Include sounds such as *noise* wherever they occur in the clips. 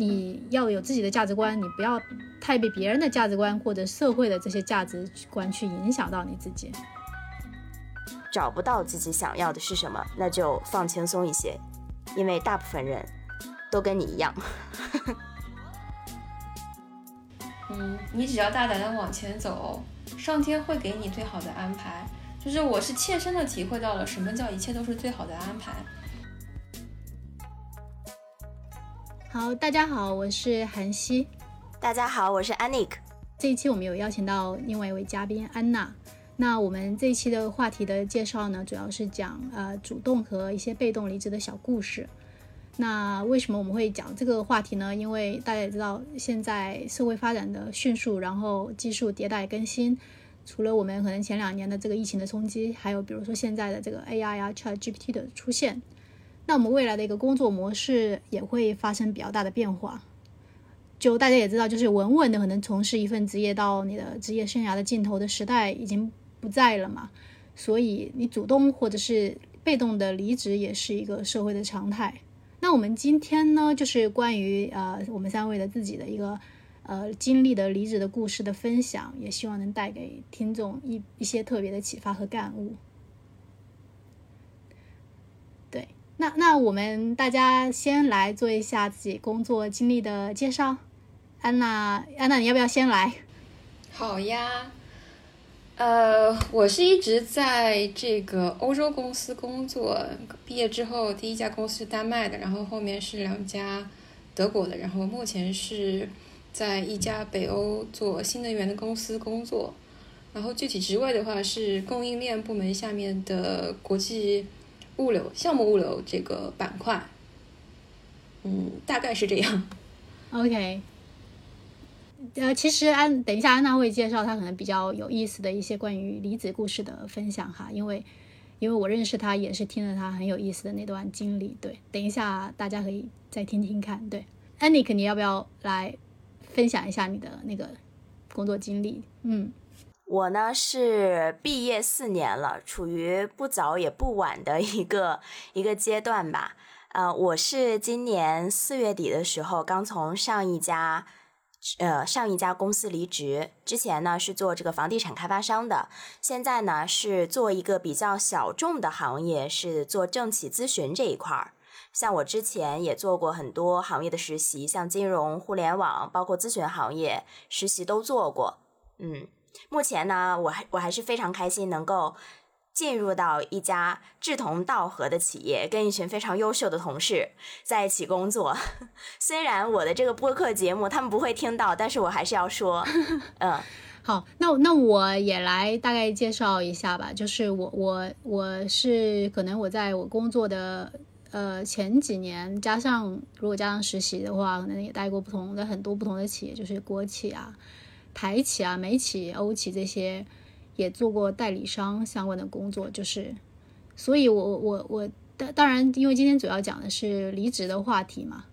你要有自己的价值观，你不要太被别人的价值观或者社会的这些价值观去影响到你自己。找不到自己想要的是什么，那就放轻松一些，因为大部分人都跟你一样。*laughs* 嗯，你只要大胆的往前走，上天会给你最好的安排。就是我是切身的体会到了什么叫一切都是最好的安排。好，大家好，我是韩熙。大家好，我是 Anik。这一期我们有邀请到另外一位嘉宾安娜。那我们这一期的话题的介绍呢，主要是讲呃主动和一些被动离职的小故事。那为什么我们会讲这个话题呢？因为大家也知道，现在社会发展的迅速，然后技术迭代更新，除了我们可能前两年的这个疫情的冲击，还有比如说现在的这个 AI 啊 ChatGPT 的出现。那我们未来的一个工作模式也会发生比较大的变化。就大家也知道，就是稳稳的可能从事一份职业到你的职业生涯的尽头的时代已经不在了嘛。所以你主动或者是被动的离职也是一个社会的常态。那我们今天呢，就是关于呃我们三位的自己的一个呃经历的离职的故事的分享，也希望能带给听众一一些特别的启发和感悟。那那我们大家先来做一下自己工作经历的介绍。安娜，安娜，你要不要先来？好呀。呃，我是一直在这个欧洲公司工作，毕业之后第一家公司是丹麦的，然后后面是两家德国的，然后目前是在一家北欧做新能源的公司工作。然后具体职位的话是供应链部门下面的国际。物流项目物流这个板块，嗯，大概是这样。OK，呃，其实安等一下安娜会介绍她可能比较有意思的一些关于离职故事的分享哈，因为因为我认识她也是听了她很有意思的那段经历。对，等一下大家可以再听听看。对，Anik，你要不要来分享一下你的那个工作经历？嗯。我呢是毕业四年了，处于不早也不晚的一个一个阶段吧。呃，我是今年四月底的时候刚从上一家呃上一家公司离职，之前呢是做这个房地产开发商的，现在呢是做一个比较小众的行业，是做政企咨询这一块儿。像我之前也做过很多行业的实习，像金融、互联网，包括咨询行业实习都做过，嗯。目前呢，我还我还是非常开心能够进入到一家志同道合的企业，跟一群非常优秀的同事在一起工作。*laughs* 虽然我的这个播客节目他们不会听到，但是我还是要说，*laughs* 嗯，好，那那我也来大概介绍一下吧。就是我我我是可能我在我工作的呃前几年，加上如果加上实习的话，可能也待过不同的很多不同的企业，就是国企啊。台企啊、美企、欧企这些也做过代理商相关的工作，就是，所以我我我当当然，因为今天主要讲的是离职的话题嘛，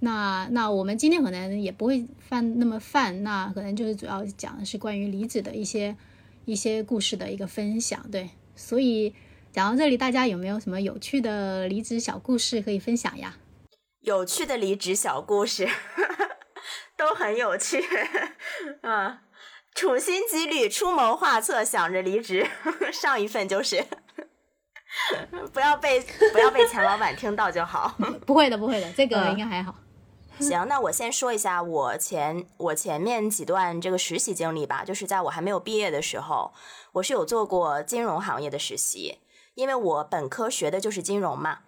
那那我们今天可能也不会犯那么泛，那可能就是主要讲的是关于离职的一些一些故事的一个分享，对，所以讲到这里，大家有没有什么有趣的离职小故事可以分享呀？有趣的离职小故事。都很有趣，嗯，处心积虑、出谋划策，想着离职，*laughs* 上一份就是，不要被不要被钱老板听到就好。*laughs* 不会的，不会的，这个应该还好。*laughs* 行，那我先说一下我前我前面几段这个实习经历吧。就是在我还没有毕业的时候，我是有做过金融行业的实习，因为我本科学的就是金融嘛。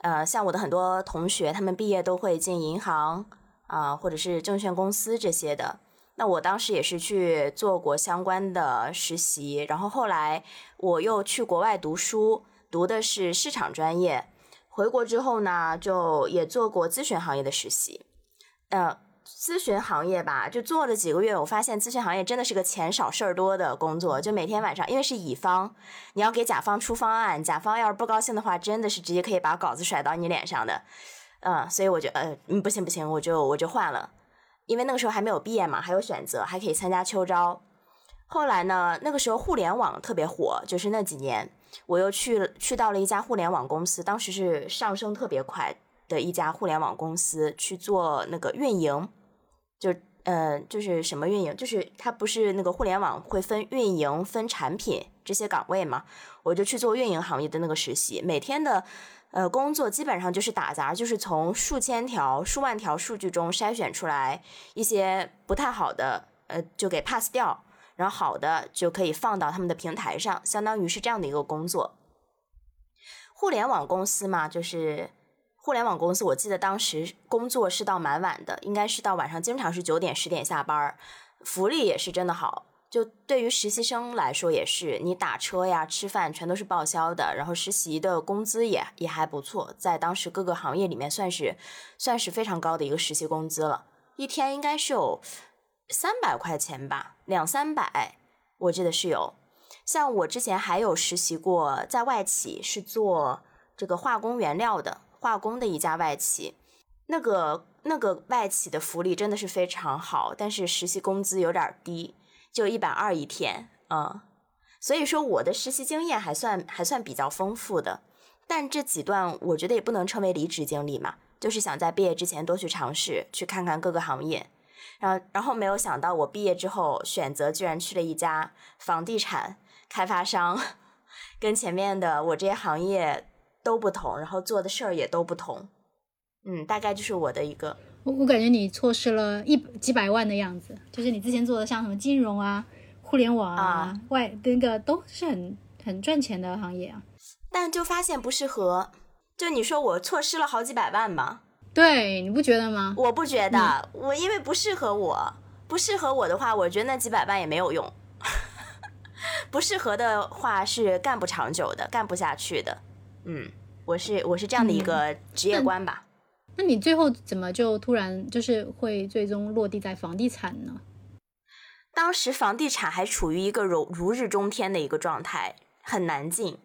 呃，像我的很多同学，他们毕业都会进银行。啊，或者是证券公司这些的，那我当时也是去做过相关的实习，然后后来我又去国外读书，读的是市场专业，回国之后呢，就也做过咨询行业的实习。呃，咨询行业吧，就做了几个月，我发现咨询行业真的是个钱少事儿多的工作，就每天晚上，因为是乙方，你要给甲方出方案，甲方要是不高兴的话，真的是直接可以把稿子甩到你脸上的。嗯，所以我就呃，嗯，不行不行，我就我就换了，因为那个时候还没有毕业嘛，还有选择，还可以参加秋招。后来呢，那个时候互联网特别火，就是那几年，我又去去到了一家互联网公司，当时是上升特别快，的一家互联网公司去做那个运营，就呃就是什么运营，就是它不是那个互联网会分运营、分产品这些岗位嘛，我就去做运营行业的那个实习，每天的呃工作基本上就是打杂，就是从数千条、数万条数据中筛选出来一些不太好的，呃就给 pass 掉，然后好的就可以放到他们的平台上，相当于是这样的一个工作。互联网公司嘛，就是互联网公司。我记得当时工作是到蛮晚的，应该是到晚上，经常是九点十点下班儿，福利也是真的好。就对于实习生来说，也是你打车呀、吃饭全都是报销的，然后实习的工资也也还不错，在当时各个行业里面算是算是非常高的一个实习工资了，一天应该是有三百块钱吧，两三百，我记得是有。像我之前还有实习过，在外企是做这个化工原料的，化工的一家外企，那个那个外企的福利真的是非常好，但是实习工资有点低，就一百二一天，嗯，所以说我的实习经验还算还算比较丰富的，但这几段我觉得也不能称为离职经历嘛，就是想在毕业之前多去尝试，去看看各个行业，然后然后没有想到我毕业之后选择居然去了一家房地产。开发商 *laughs* 跟前面的我这些行业都不同，然后做的事儿也都不同，嗯，大概就是我的一个。我我感觉你错失了一几百万的样子，就是你之前做的像什么金融啊、互联网啊、外那个都是很很赚钱的行业啊，但就发现不适合。就你说我错失了好几百万吗？对，你不觉得吗？我不觉得，我因为不适合我，不适合我的话，我觉得那几百万也没有用。*laughs* 不适合的话是干不长久的，干不下去的。嗯，我是我是这样的一个职业观吧。那你最后怎么就突然就是会最终落地在房地产呢？当时房地产还处于一个如如日中天的一个状态，很难进，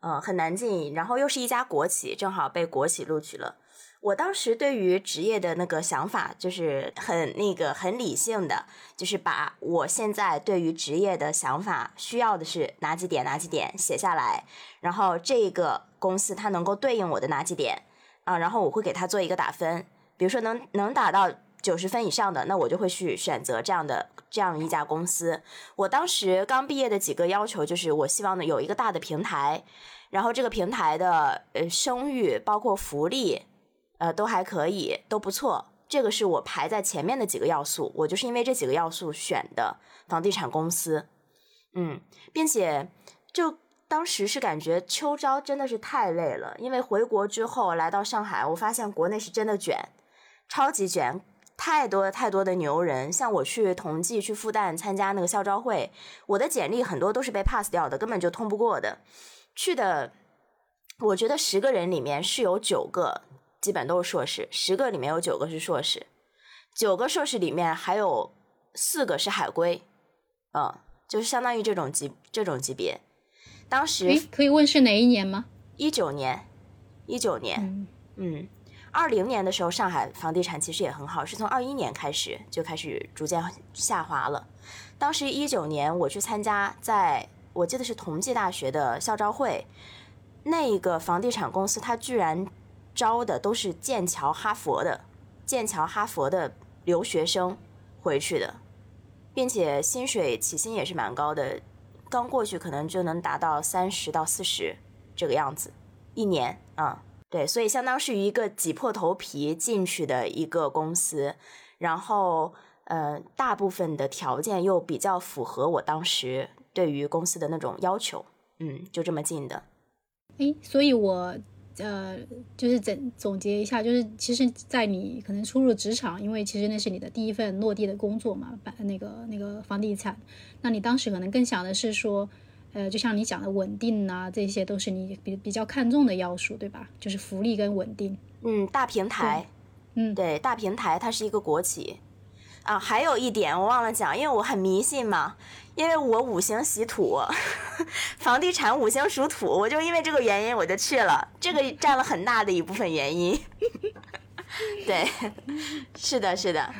嗯，很难进。然后又是一家国企，正好被国企录取了。我当时对于职业的那个想法就是很那个很理性的，就是把我现在对于职业的想法需要的是哪几点哪几点写下来，然后这个公司它能够对应我的哪几点啊，然后我会给它做一个打分，比如说能能打到九十分以上的，那我就会去选择这样的这样一家公司。我当时刚毕业的几个要求就是我希望呢有一个大的平台，然后这个平台的呃声誉包括福利。呃，都还可以，都不错。这个是我排在前面的几个要素，我就是因为这几个要素选的房地产公司。嗯，并且就当时是感觉秋招真的是太累了，因为回国之后来到上海，我发现国内是真的卷，超级卷，太多太多的牛人。像我去同济、去复旦参加那个校招会，我的简历很多都是被 pass 掉的，根本就通不过的。去的，我觉得十个人里面是有九个。基本都是硕士，十个里面有九个是硕士，九个硕士里面还有四个是海归，嗯，就是相当于这种级这种级别。当时可以问是哪一年吗？一九年，一九年，嗯，二零年的时候上海房地产其实也很好，是从二一年开始就开始逐渐下滑了。当时一九年我去参加，在我记得是同济大学的校招会，那一个房地产公司它居然。招的都是剑桥、哈佛的，剑桥、哈佛的留学生回去的，并且薪水起薪也是蛮高的，刚过去可能就能达到三十到四十这个样子，一年啊，对，所以相当是一个挤破头皮进去的一个公司，然后呃，大部分的条件又比较符合我当时对于公司的那种要求，嗯，就这么进的，诶，所以我。呃，就是总总结一下，就是其实，在你可能初入职场，因为其实那是你的第一份落地的工作嘛，把那个那个房地产，那你当时可能更想的是说，呃，就像你讲的稳定啊，这些都是你比比较看重的要素，对吧？就是福利跟稳定。嗯，大平台，嗯，对，大平台，它是一个国企。啊，还有一点我忘了讲，因为我很迷信嘛，因为我五行喜土，*laughs* 房地产五行属土，我就因为这个原因我就去了，这个占了很大的一部分原因。*laughs* 对，是的，是的，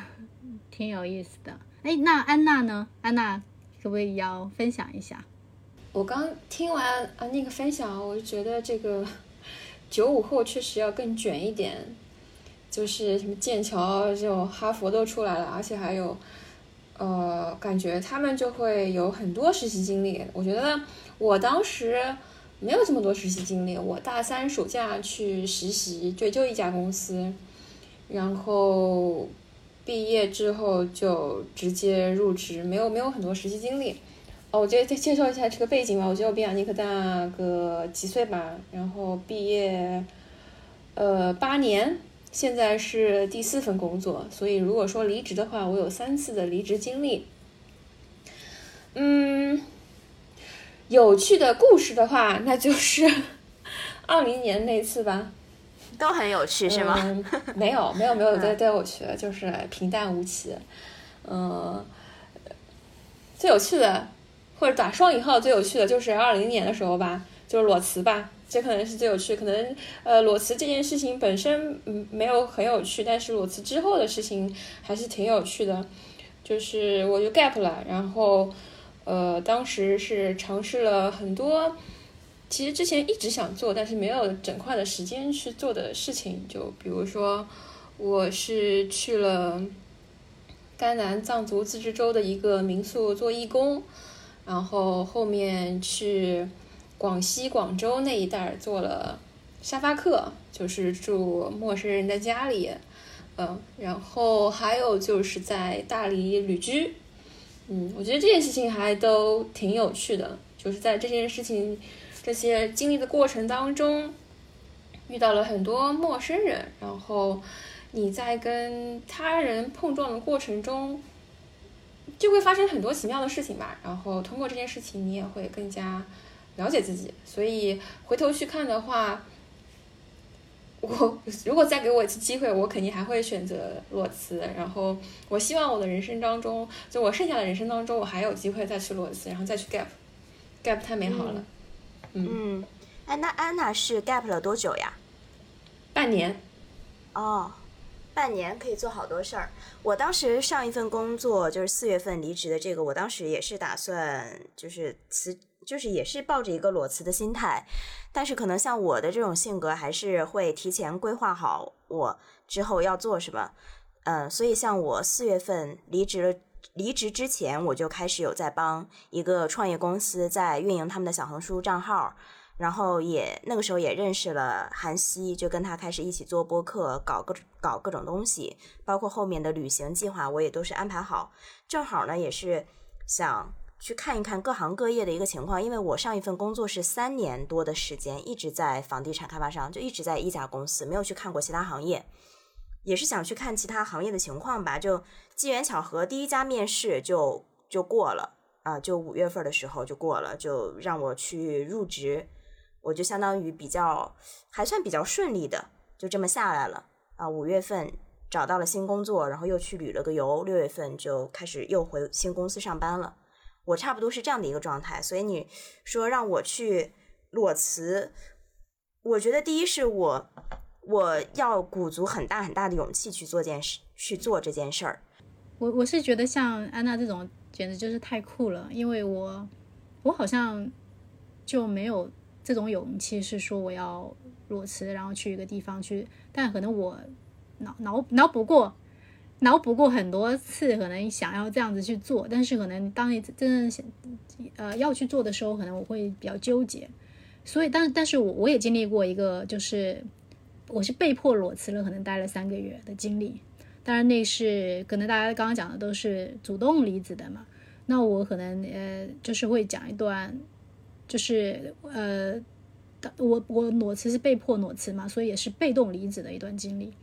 挺有意思的。哎，那安娜呢？安娜可不可以要分享一下？我刚听完啊那个分享，我就觉得这个九五后确实要更卷一点，就是什么剑桥这种哈佛都出来了，而且还有，呃，感觉他们就会有很多实习经历。我觉得我当时没有这么多实习经历，我大三暑假去实习，就就一家公司，然后毕业之后就直接入职，没有没有很多实习经历。哦，我觉得再介绍一下这个背景吧。我觉得我比亚尼克大个几岁吧，然后毕业，呃，八年，现在是第四份工作。所以如果说离职的话，我有三次的离职经历。嗯，有趣的故事的话，那就是 *laughs* 二零年那次吧。都很有趣是吗？没有，没有，没有都都有趣的，就是平淡无奇。嗯，最有趣的。或者打双引号最有趣的就是二零年的时候吧，就是裸辞吧，这可能是最有趣。可能呃裸辞这件事情本身嗯没有很有趣，但是裸辞之后的事情还是挺有趣的。就是我就 gap 了，然后呃当时是尝试了很多，其实之前一直想做，但是没有整块的时间去做的事情。就比如说我是去了甘南藏族自治州的一个民宿做义工。然后后面去广西广州那一带做了沙发客，就是住陌生人的家里，嗯，然后还有就是在大理旅居，嗯，我觉得这件事情还都挺有趣的，就是在这件事情这些经历的过程当中，遇到了很多陌生人，然后你在跟他人碰撞的过程中。就会发生很多奇妙的事情吧，然后通过这件事情，你也会更加了解自己。所以回头去看的话，我如果再给我一次机会，我肯定还会选择裸辞。然后我希望我的人生当中，就我剩下的人生当中，我还有机会再去裸辞，然后再去 gap，gap 太美好了。嗯，哎，那安娜是 gap 了多久呀？半年。哦。半年可以做好多事儿。我当时上一份工作就是四月份离职的，这个我当时也是打算就是辞，就是也是抱着一个裸辞的心态。但是可能像我的这种性格，还是会提前规划好我之后要做什么。嗯，所以像我四月份离职了，离职之前我就开始有在帮一个创业公司在运营他们的小红书账号。然后也那个时候也认识了韩熙，就跟他开始一起做播客，搞各搞各种东西，包括后面的旅行计划，我也都是安排好。正好呢，也是想去看一看各行各业的一个情况，因为我上一份工作是三年多的时间，一直在房地产开发商，就一直在一家公司，没有去看过其他行业，也是想去看其他行业的情况吧。就机缘巧合，第一家面试就就过了啊，就五月份的时候就过了，就让我去入职。我就相当于比较还算比较顺利的，就这么下来了啊。五月份找到了新工作，然后又去旅了个游，六月份就开始又回新公司上班了。我差不多是这样的一个状态，所以你说让我去裸辞，我觉得第一是我我要鼓足很大很大的勇气去做件事，去做这件事儿。我我是觉得像安娜这种简直就是太酷了，因为我我好像就没有。这种勇气是说我要裸辞，然后去一个地方去，但可能我脑脑脑补过，脑补过很多次，可能想要这样子去做，但是可能当你真正想呃要去做的时候，可能我会比较纠结。所以，但但是我我也经历过一个，就是我是被迫裸辞了，可能待了三个月的经历。当然，那是可能大家刚刚讲的都是主动离职的嘛。那我可能呃就是会讲一段。就是呃，我我裸辞是被迫裸辞嘛，所以也是被动离职的一段经历。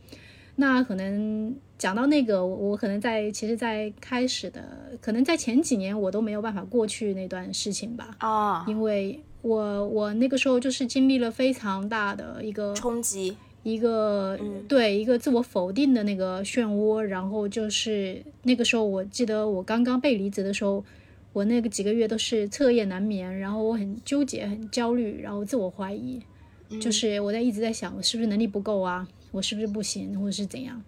那可能讲到那个，我可能在其实，在开始的，可能在前几年我都没有办法过去那段事情吧。啊，因为我我那个时候就是经历了非常大的一个冲击，一个对一个自我否定的那个漩涡。然后就是那个时候，我记得我刚刚被离职的时候。我那个几个月都是彻夜难眠，然后我很纠结、很焦虑，然后自我怀疑，就是我在一直在想，我是不是能力不够啊？我是不是不行，或者是怎样？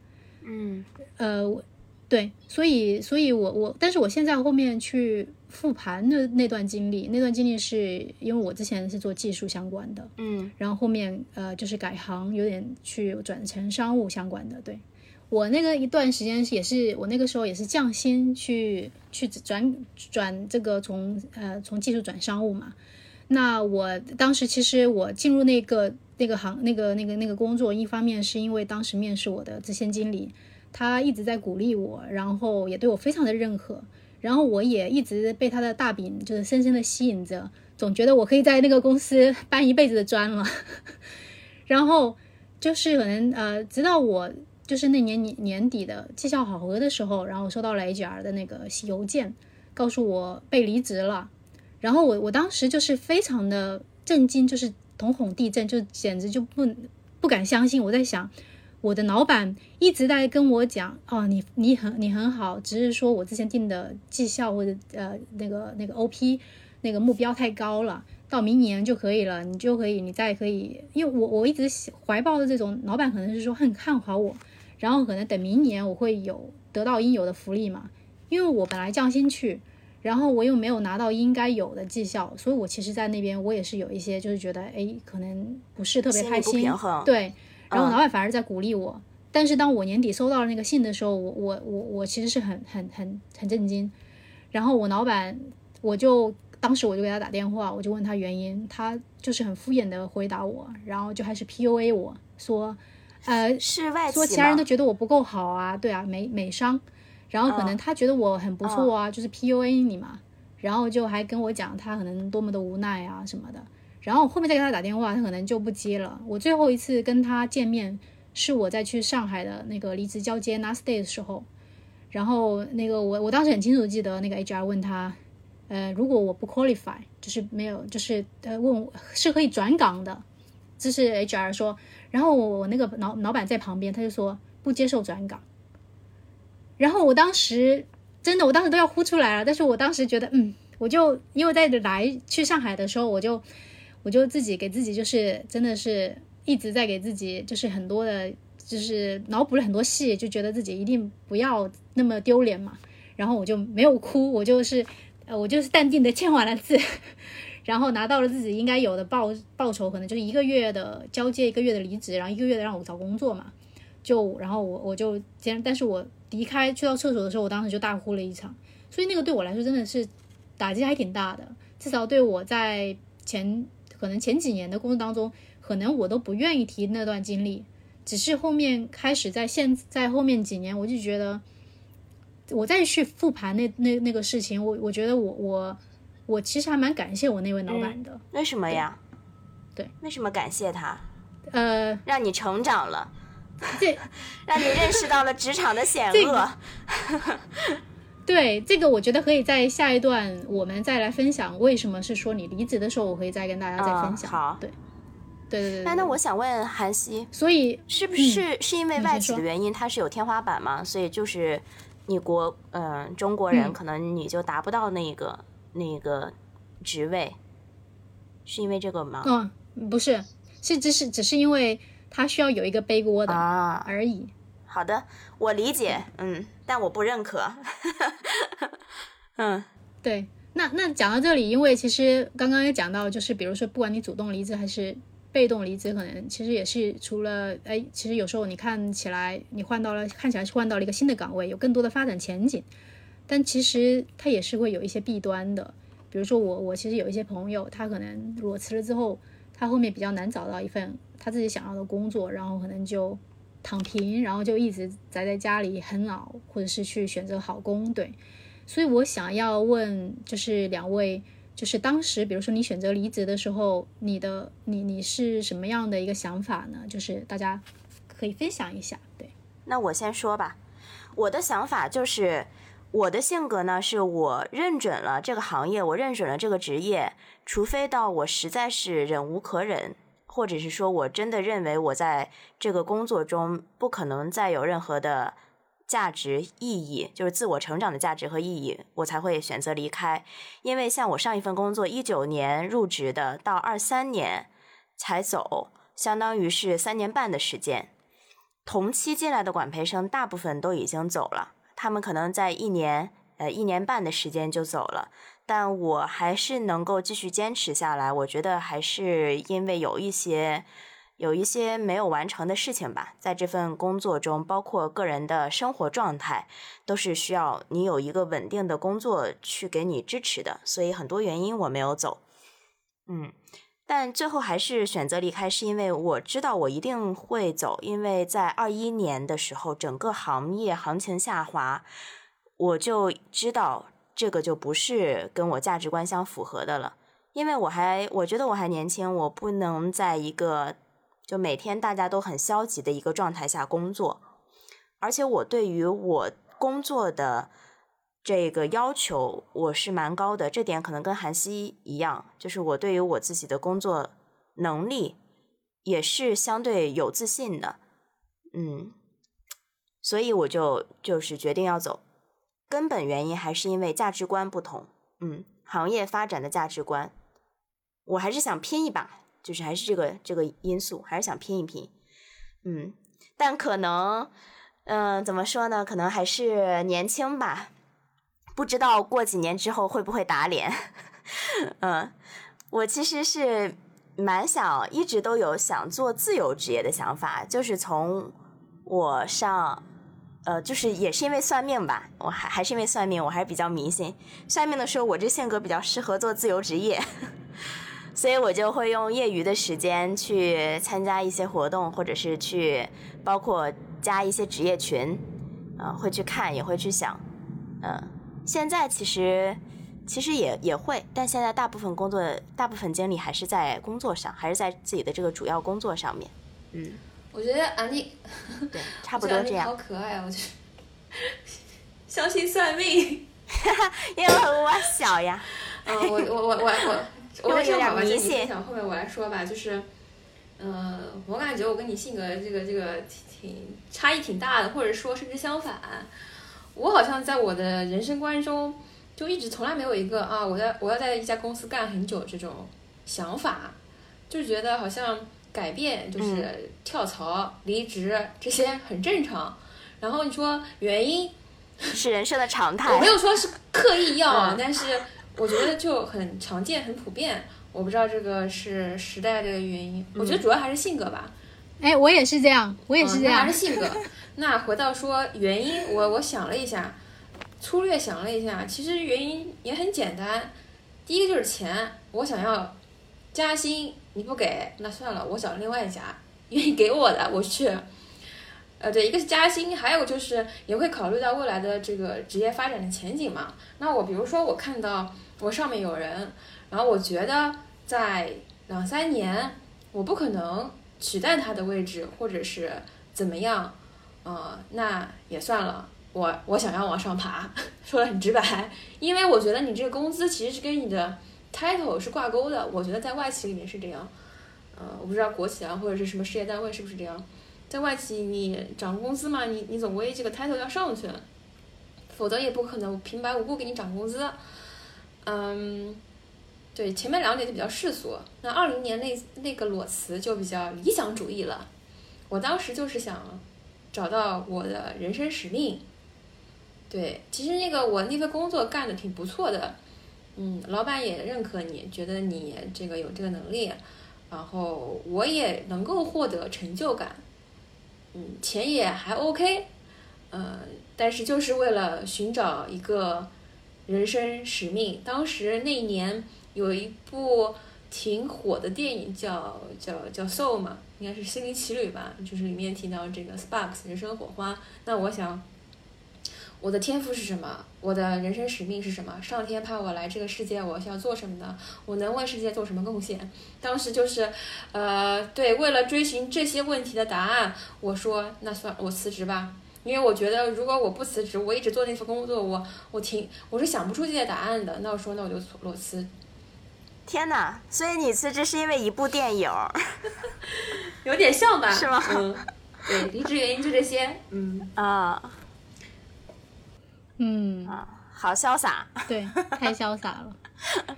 嗯，呃，对，所以，所以我我，但是我现在后面去复盘的那段经历，那段经历是因为我之前是做技术相关的，嗯然后后面呃就是改行，有点去转成商务相关的。对我那个一段时间也是，我那个时候也是降薪去去转转这个从呃从技术转商务嘛。那我当时其实我进入那个那个行那个那个那个工作，一方面是因为当时面试我的资深经理，他一直在鼓励我，然后也对我非常的认可，然后我也一直被他的大饼就是深深的吸引着，总觉得我可以在那个公司 *laughs* 搬一辈子的砖了。*laughs* 然后就是可能呃，直到我就是那年年底的绩效考核的时候，然后收到了 HR 的那个邮件，告诉我被离职了。然后我我当时就是非常的震惊，就是瞳孔地震，就简直就不不敢相信。我在想，我的老板一直在跟我讲，哦，你你很你很好，只是说我之前定的绩效或者呃那个那个 OP 那个目标太高了，到明年就可以了，你就可以你再可以，因为我我一直怀抱的这种老板可能是说很看好我，然后可能等明年我会有得到应有的福利嘛，因为我本来降薪去。然后我又没有拿到应该有的绩效，所以我其实，在那边我也是有一些，就是觉得，哎，可能不是特别开心，对。然后老板反而在鼓励我，但是当我年底收到了那个信的时候，我我我我其实是很很很很震惊。然后我老板，我就当时我就给他打电话，我就问他原因，他就是很敷衍的回答我，然后就开始 PUA 我说，呃，是外说其他人都觉得我不够好啊，对啊，美美商。然后可能他觉得我很不错啊，就是 PUA 你嘛，然后就还跟我讲他可能多么的无奈啊什么的。然后后面再给他打电话，他可能就不接了。我最后一次跟他见面是我在去上海的那个离职交接 last day 的时候，然后那个我我当时很清楚记得那个 HR 问他，呃，如果我不 qualify，就是没有，就是呃问我是可以转岗的，这是 HR 说。然后我那个老老板在旁边，他就说不接受转岗。然后我当时真的，我当时都要哭出来了。但是我当时觉得，嗯，我就因为在来去上海的时候，我就我就自己给自己就是真的是一直在给自己就是很多的，就是脑补了很多戏，就觉得自己一定不要那么丢脸嘛。然后我就没有哭，我就是呃，我就是淡定的签完了字，*laughs* 然后拿到了自己应该有的报报酬，可能就是一个月的交接，一个月的离职，然后一个月的让我找工作嘛。就然后我我就先，但是我离开去到厕所的时候，我当时就大哭了一场，所以那个对我来说真的是打击还挺大的，至少对我在前可能前几年的工作当中，可能我都不愿意提那段经历，只是后面开始在现在后面几年，我就觉得我再去复盘那那那个事情，我我觉得我我我其实还蛮感谢我那位老板的，为什么呀？对，为什么感谢他？呃，让你成长了。这 *laughs* 让你认识到了职场的险恶。*laughs* 对这个，我觉得可以在下一段我们再来分享为什么是说你离职的时候，我可以再跟大家再分享。好，对，对对对。那那我想问韩熙，所以是不是是因为外企的原因，它是有天花板吗？所以就是你国嗯中国人可能你就达不到那个那个职位，是因为这个吗？嗯，不是，是只是只是因为。他需要有一个背锅的啊而已。好的，我理解，嗯，但我不认可。*laughs* 嗯，对。那那讲到这里，因为其实刚刚也讲到，就是比如说，不管你主动离职还是被动离职，可能其实也是除了哎，其实有时候你看起来你换到了，看起来是换到了一个新的岗位，有更多的发展前景，但其实它也是会有一些弊端的。比如说我我其实有一些朋友，他可能裸辞了之后，他后面比较难找到一份。他自己想要的工作，然后可能就躺平，然后就一直宅在家里很老，或者是去选择好工，对。所以我想要问，就是两位，就是当时，比如说你选择离职的时候，你的你你是什么样的一个想法呢？就是大家可以分享一下，对。那我先说吧，我的想法就是，我的性格呢，是我认准了这个行业，我认准了这个职业，除非到我实在是忍无可忍。或者是说我真的认为我在这个工作中不可能再有任何的价值意义，就是自我成长的价值和意义，我才会选择离开。因为像我上一份工作，一九年入职的，到二三年才走，相当于是三年半的时间。同期进来的管培生大部分都已经走了，他们可能在一年呃一年半的时间就走了，但我还是能够继续坚持下来。我觉得还是因为有一些有一些没有完成的事情吧，在这份工作中，包括个人的生活状态，都是需要你有一个稳定的工作去给你支持的。所以很多原因我没有走，嗯。但最后还是选择离开，是因为我知道我一定会走，因为在二一年的时候，整个行业行情下滑，我就知道这个就不是跟我价值观相符合的了。因为我还我觉得我还年轻，我不能在一个就每天大家都很消极的一个状态下工作，而且我对于我工作的。这个要求我是蛮高的，这点可能跟韩熙一样，就是我对于我自己的工作能力也是相对有自信的，嗯，所以我就就是决定要走，根本原因还是因为价值观不同，嗯，行业发展的价值观，我还是想拼一把，就是还是这个这个因素，还是想拼一拼，嗯，但可能，嗯，怎么说呢？可能还是年轻吧。不知道过几年之后会不会打脸？*laughs* 嗯，我其实是蛮想，一直都有想做自由职业的想法。就是从我上，呃，就是也是因为算命吧，我还还是因为算命，我还是比较迷信。算命的时候，我这性格比较适合做自由职业，*laughs* 所以我就会用业余的时间去参加一些活动，或者是去包括加一些职业群，啊，会去看，也会去想，嗯。现在其实其实也也会，但现在大部分工作大部分精力还是在工作上，还是在自己的这个主要工作上面。嗯，我觉得安妮对 *laughs* 差不多这样，好可爱啊！我觉得 *laughs* 相信算命，*laughs* 因为我小呀。嗯，我我我我我我有点迷信。想后面我来说吧，就是，嗯，我感觉我跟你性格这个这个挺差异挺大的，或者说甚至相反。我好像在我的人生观中，就一直从来没有一个啊，我在我要在一家公司干很久这种想法，就觉得好像改变就是跳槽、离职这些很正常。然后你说原因 *laughs* 是人生的常态，我没有说是刻意要，但是我觉得就很常见、很普遍。我不知道这个是时代的原因，我觉得主要还是性格吧。哎，我也是这样，我也是这样，还是性格。*laughs* 那回到说原因，我我想了一下，粗略想了一下，其实原因也很简单。第一个就是钱，我想要加薪，你不给，那算了，我找另外一家愿意给我的，我去。呃，对，一个是加薪，还有就是也会考虑到未来的这个职业发展的前景嘛。那我比如说我看到我上面有人，然后我觉得在两三年我不可能取代他的位置，或者是怎么样。呃，那也算了，我我想要往上爬，*laughs* 说的很直白，因为我觉得你这个工资其实是跟你的 title 是挂钩的，我觉得在外企里面是这样，呃，我不知道国企啊或者是什么事业单位是不是这样，在外企你涨工资嘛，你你总归这个 title 要上去，否则也不可能平白无故给你涨工资，嗯，对，前面两点就比较世俗，那二零年那那个裸辞就比较理想主义了，我当时就是想。找到我的人生使命，对，其实那个我那份工作干的挺不错的，嗯，老板也认可你，觉得你这个有这个能力，然后我也能够获得成就感，嗯，钱也还 OK，呃，但是就是为了寻找一个人生使命，当时那一年有一部。挺火的电影叫叫叫 Soul 嘛，应该是心灵奇旅吧，就是里面提到这个 Sparks 人生火花。那我想，我的天赋是什么？我的人生使命是什么？上天派我来这个世界，我是要做什么的？我能为世界做什么贡献？当时就是，呃，对，为了追寻这些问题的答案，我说那算我辞职吧，因为我觉得如果我不辞职，我一直做那份工作，我我挺我是想不出这些答案的。那我说那我就裸辞。天哪！所以你辞职是因为一部电影，*laughs* 有点像吧？是吗？嗯，对，离职原因就这些。嗯啊，嗯啊，好潇洒，*laughs* 对，太潇洒了。*laughs*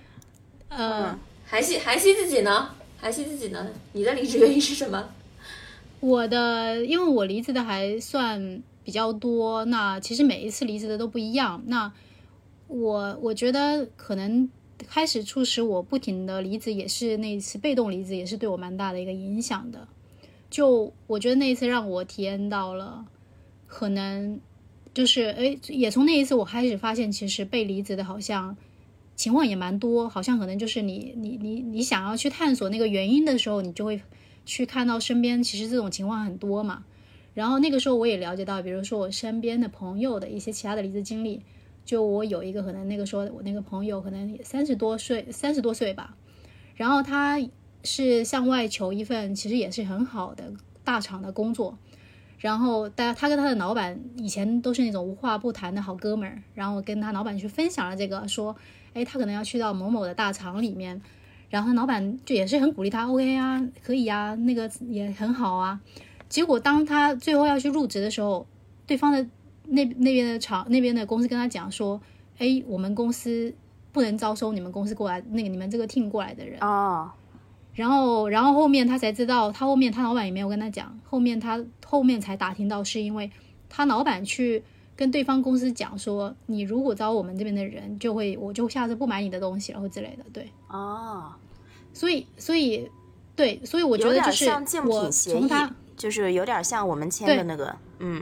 嗯，韩熙，韩熙自己呢？韩熙自己呢？你的离职原因是什么？我的，因为我离职的还算比较多，那其实每一次离职的都不一样。那我我觉得可能开始促使我不停的离职，也是那一次被动离职，也是对我蛮大的一个影响的。就我觉得那一次让我体验到了，可能就是哎，也从那一次我开始发现，其实被离职的好像情况也蛮多，好像可能就是你你你你想要去探索那个原因的时候，你就会。去看到身边其实这种情况很多嘛，然后那个时候我也了解到，比如说我身边的朋友的一些其他的离职经历，就我有一个可能那个时候我那个朋友可能三十多岁，三十多岁吧，然后他是向外求一份其实也是很好的大厂的工作，然后大家他跟他的老板以前都是那种无话不谈的好哥们儿，然后跟他老板去分享了这个，说，哎，他可能要去到某某的大厂里面。然后老板就也是很鼓励他，OK 啊，可以啊，那个也很好啊。结果当他最后要去入职的时候，对方的那那边的厂那边的公司跟他讲说，哎，我们公司不能招收你们公司过来那个你们这个 team 过来的人哦。然后然后后面他才知道，他后面他老板也没有跟他讲，后面他后面才打听到是因为他老板去跟对方公司讲说，你如果招我们这边的人，就会我就下次不买你的东西，然后之类的，对，哦。所以，所以，对，所以我觉得就是我从他就是有点像我们签的那个，嗯，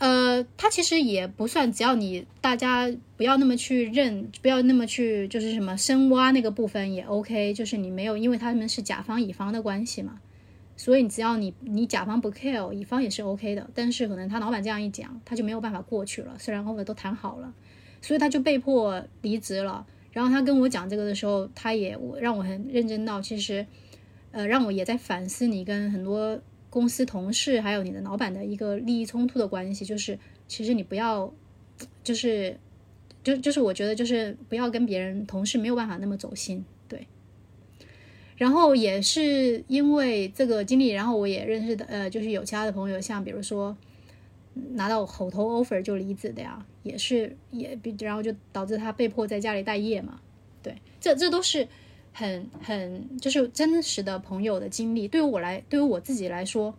呃，他其实也不算，只要你大家不要那么去认，不要那么去就是什么深挖那个部分也 OK，就是你没有，因为他们是甲方乙方的关系嘛，所以只要你你甲方不 care，乙方也是 OK 的，但是可能他老板这样一讲，他就没有办法过去了，虽然后面都谈好了，所以他就被迫离职了。然后他跟我讲这个的时候，他也我让我很认真到，其实，呃，让我也在反思你跟很多公司同事还有你的老板的一个利益冲突的关系，就是其实你不要，就是，就就是我觉得就是不要跟别人同事没有办法那么走心，对。然后也是因为这个经历，然后我也认识的呃，就是有其他的朋友，像比如说。拿到口头 offer 就离职的呀，也是也，然后就导致他被迫在家里待业嘛。对，这这都是很很就是真实的朋友的经历。对于我来，对于我自己来说，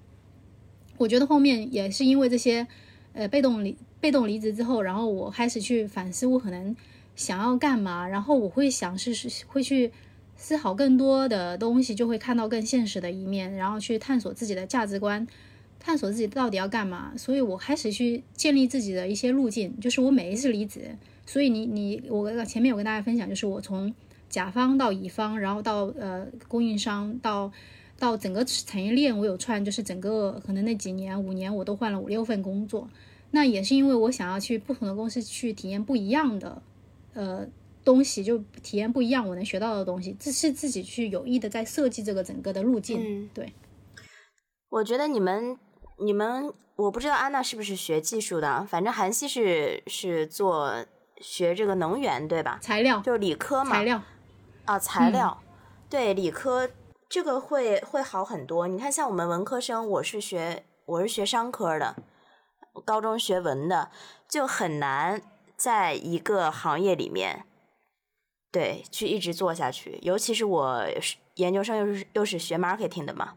我觉得后面也是因为这些呃被动离被动离职之后，然后我开始去反思我可能想要干嘛，然后我会想是是会去思考更多的东西，就会看到更现实的一面，然后去探索自己的价值观。探索自己到底要干嘛，所以我开始去建立自己的一些路径。就是我每一次离职，所以你你我前面有跟大家分享，就是我从甲方到乙方，然后到呃供应商，到到整个产业链，我有串，就是整个可能那几年五年我都换了五六份工作。那也是因为我想要去不同的公司去体验不一样的呃东西，就体验不一样我能学到的东西，这是自己去有意的在设计这个整个的路径。对，我觉得你们。你们我不知道安娜是不是学技术的，反正韩熙是是做学这个能源对吧？材料就是理科嘛。材料啊，材料，对理科这个会会好很多。你看，像我们文科生，我是学我是学商科的，高中学文的，就很难在一个行业里面，对，去一直做下去。尤其是我研究生又是又是学 marketing 的嘛。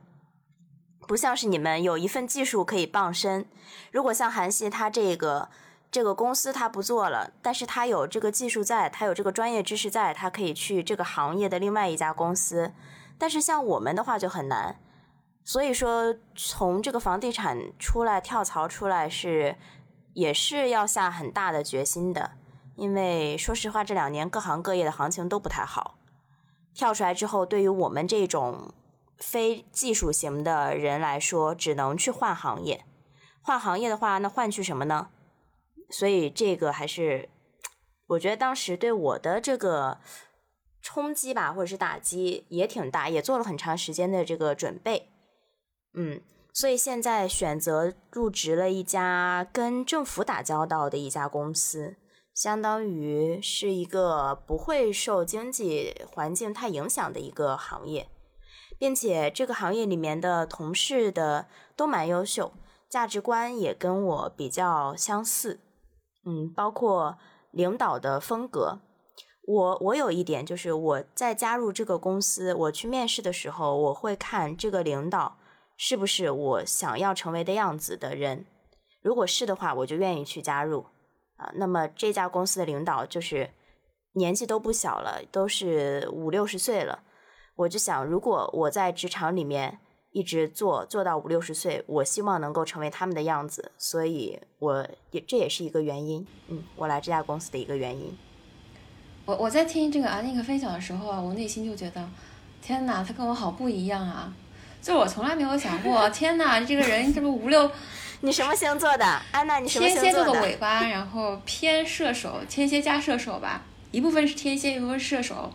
不像是你们有一份技术可以傍身，如果像韩系他这个这个公司他不做了，但是他有这个技术在，他有这个专业知识在，他可以去这个行业的另外一家公司。但是像我们的话就很难，所以说从这个房地产出来跳槽出来是也是要下很大的决心的，因为说实话这两年各行各业的行情都不太好，跳出来之后对于我们这种。非技术型的人来说，只能去换行业。换行业的话，那换去什么呢？所以这个还是，我觉得当时对我的这个冲击吧，或者是打击也挺大，也做了很长时间的这个准备。嗯，所以现在选择入职了一家跟政府打交道的一家公司，相当于是一个不会受经济环境太影响的一个行业。并且这个行业里面的同事的都蛮优秀，价值观也跟我比较相似，嗯，包括领导的风格。我我有一点就是我在加入这个公司，我去面试的时候，我会看这个领导是不是我想要成为的样子的人？如果是的话，我就愿意去加入啊。那么这家公司的领导就是年纪都不小了，都是五六十岁了。我就想，如果我在职场里面一直做做到五六十岁，我希望能够成为他们的样子，所以我也这也是一个原因。嗯，我来这家公司的一个原因。我我在听这个阿尼克分享的时候啊，我内心就觉得，天哪，他跟我好不一样啊！就我从来没有想过，天哪，这个人这么五六，*laughs* 你什么星座的？安娜，你什么天蝎座星座的？的尾巴，然后偏射手，天蝎加射手吧，一部分是天蝎，一部分是射手。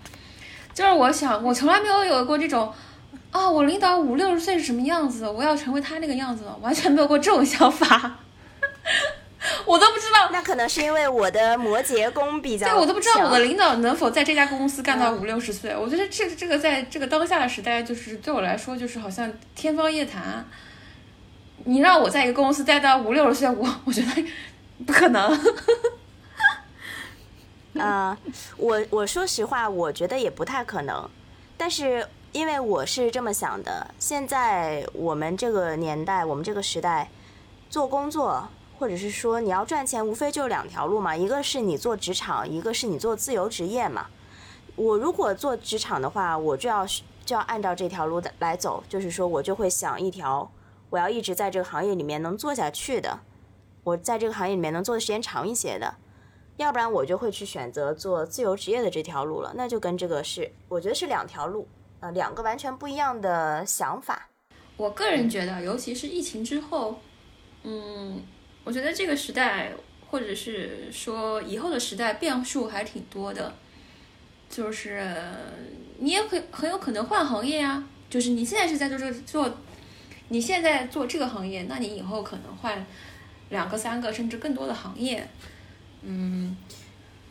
就是我想，我从来没有有过这种，啊，我领导五六十岁是什么样子，我要成为他那个样子，完全没有过这种想法，*laughs* 我都不知道。那可能是因为我的摩羯宫比较对，我都不知道我的领导能否在这家公司干到嗯五六十岁。我觉得这个这个在这个当下的时代，就是对我来说，就是好像天方夜谭。你让我在一个公司待到五六十岁，我我觉得不可能。啊、*laughs* 我我说实话，我觉得也不太可能。但是因为我是这么想的，现在我们这个年代，我们这个时代，做工作或者是说你要赚钱，无非就两条路嘛，一个是你做职场，一个是你做自由职业嘛。我如果做职场的话，我就要就要按照这条路的来走，就是说我就会想一条我要一直在这个行业里面能做下去的，我在这个行业里面能做的时间长一些的。要不然我就会去选择做自由职业的这条路了，那就跟这个是，我觉得是两条路，呃，两个完全不一样的想法。我个人觉得，尤其是疫情之后，嗯，我觉得这个时代，或者是说以后的时代，变数还挺多的。就是你也很很有可能换行业呀、就是你现在是在做这个做，你现在做这个行业，那你以后可能换两个、三个，甚至更多的行业。嗯，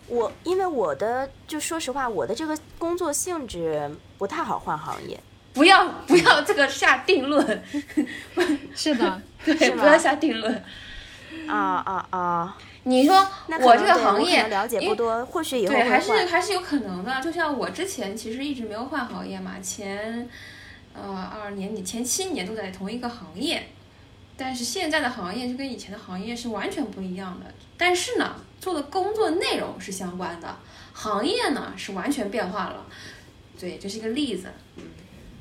我因为我的就说实话，我的这个工作性质不太好换行业。不要不要这个下定论，*laughs* 是的，*laughs* 对，不要下定论。啊啊啊！你说我这个行业能了解不多，或许以后对，还是。还是有可能的。就像我之前其实一直没有换行业嘛，前呃二年你前七年都在同一个行业，但是现在的行业就跟以前的行业是完全不一样的。但是呢，做的工作内容是相关的，行业呢是完全变化了。对，这是一个例子。